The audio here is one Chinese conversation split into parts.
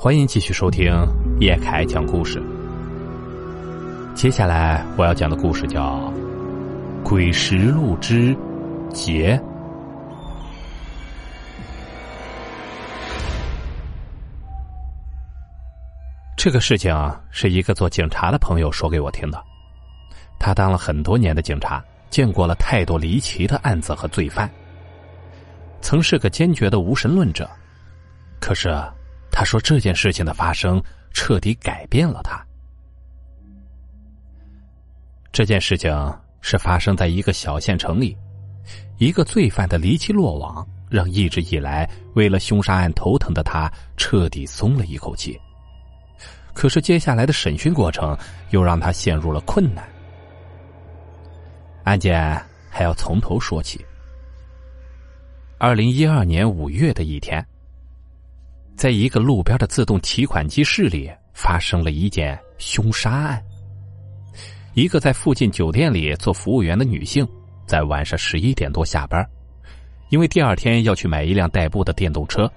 欢迎继续收听叶凯讲故事。接下来我要讲的故事叫《鬼石路之劫》。这个事情是一个做警察的朋友说给我听的。他当了很多年的警察，见过了太多离奇的案子和罪犯，曾是个坚决的无神论者。可是。他说：“这件事情的发生彻底改变了他。这件事情是发生在一个小县城里，一个罪犯的离奇落网，让一直以来为了凶杀案头疼的他彻底松了一口气。可是接下来的审讯过程又让他陷入了困难。案件还要从头说起。二零一二年五月的一天。”在一个路边的自动提款机室里，发生了一件凶杀案。一个在附近酒店里做服务员的女性，在晚上十一点多下班，因为第二天要去买一辆代步的电动车，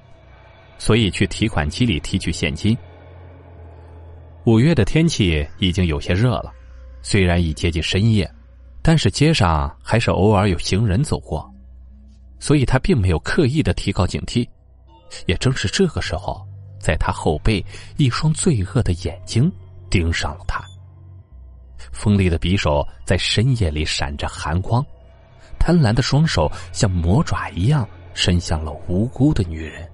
所以去提款机里提取现金。五月的天气已经有些热了，虽然已接近深夜，但是街上还是偶尔有行人走过，所以他并没有刻意的提高警惕。也正是这个时候，在他后背，一双罪恶的眼睛盯上了他。锋利的匕首在深夜里闪着寒光，贪婪的双手像魔爪一样伸向了无辜的女人。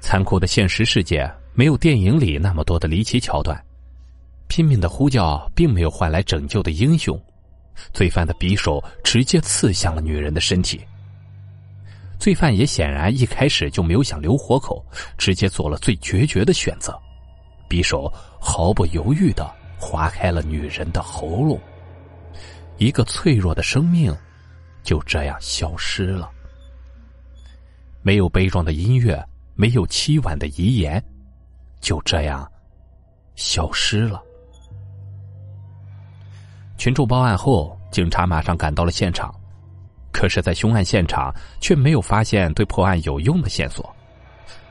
残酷的现实世界没有电影里那么多的离奇桥段，拼命的呼叫并没有换来拯救的英雄，罪犯的匕首直接刺向了女人的身体。罪犯也显然一开始就没有想留活口，直接做了最决绝的选择，匕首毫不犹豫的划开了女人的喉咙，一个脆弱的生命就这样消失了。没有悲壮的音乐，没有凄婉的遗言，就这样消失了。群众报案后，警察马上赶到了现场。可是，在凶案现场却没有发现对破案有用的线索。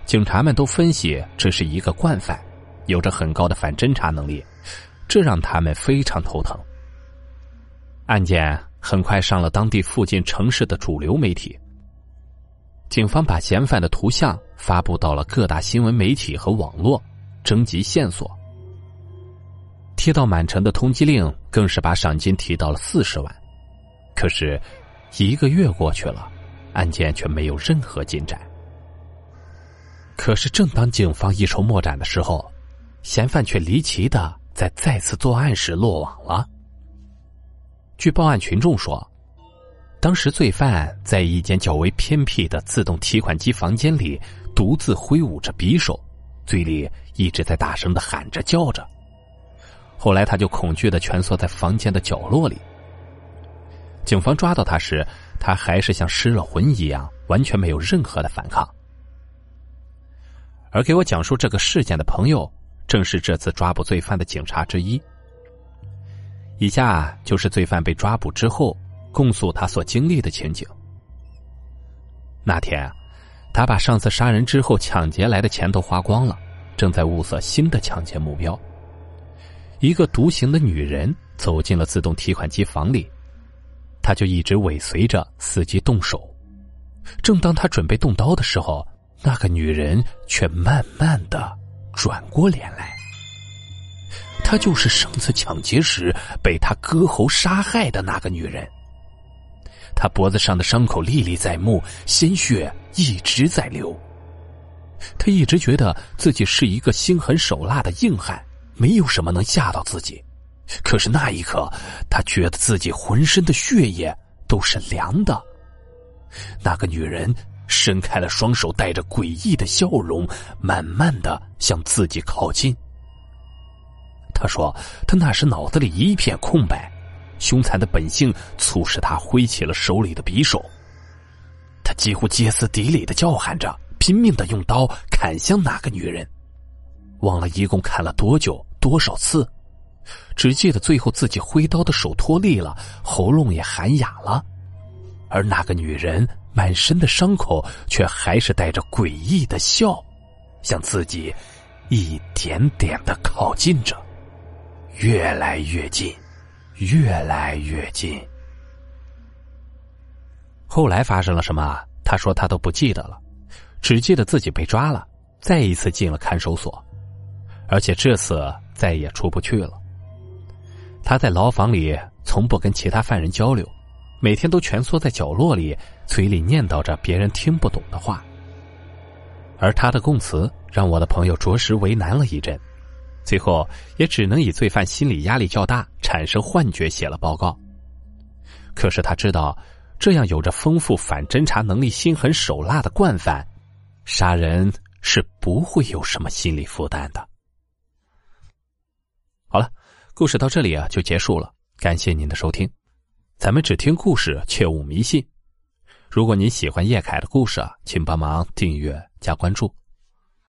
警察们都分析这是一个惯犯，有着很高的反侦查能力，这让他们非常头疼。案件很快上了当地附近城市的主流媒体。警方把嫌犯的图像发布到了各大新闻媒体和网络，征集线索。贴到满城的通缉令更是把赏金提到了四十万。可是。一个月过去了，案件却没有任何进展。可是，正当警方一筹莫展的时候，嫌犯却离奇的在再次作案时落网了。据报案群众说，当时罪犯在一间较为偏僻的自动提款机房间里，独自挥舞着匕首，嘴里一直在大声的喊着叫着。后来，他就恐惧的蜷缩在房间的角落里。警方抓到他时，他还是像失了魂一样，完全没有任何的反抗。而给我讲述这个事件的朋友，正是这次抓捕罪犯的警察之一。以下就是罪犯被抓捕之后供述他所经历的情景。那天，他把上次杀人之后抢劫来的钱都花光了，正在物色新的抢劫目标。一个独行的女人走进了自动提款机房里。他就一直尾随着，伺机动手。正当他准备动刀的时候，那个女人却慢慢的转过脸来。她就是上次抢劫时被他割喉杀害的那个女人。她脖子上的伤口历历在目，鲜血一直在流。他一直觉得自己是一个心狠手辣的硬汉，没有什么能吓到自己。可是那一刻，他觉得自己浑身的血液都是凉的。那个女人伸开了双手，带着诡异的笑容，慢慢的向自己靠近。他说：“他那时脑子里一片空白，凶残的本性促使他挥起了手里的匕首。他几乎歇斯底里的叫喊着，拼命的用刀砍向那个女人。忘了一共砍了多久，多少次。”只记得最后自己挥刀的手脱力了，喉咙也喊哑了，而那个女人满身的伤口却还是带着诡异的笑，向自己一点点的靠近着，越来越近，越来越近。后来发生了什么？他说他都不记得了，只记得自己被抓了，再一次进了看守所，而且这次再也出不去了。他在牢房里从不跟其他犯人交流，每天都蜷缩在角落里，嘴里念叨着别人听不懂的话。而他的供词让我的朋友着实为难了一阵，最后也只能以罪犯心理压力较大、产生幻觉写了报告。可是他知道，这样有着丰富反侦查能力、心狠手辣的惯犯，杀人是不会有什么心理负担的。故事到这里啊就结束了，感谢您的收听。咱们只听故事，切勿迷信。如果您喜欢叶凯的故事啊，请帮忙订阅加关注。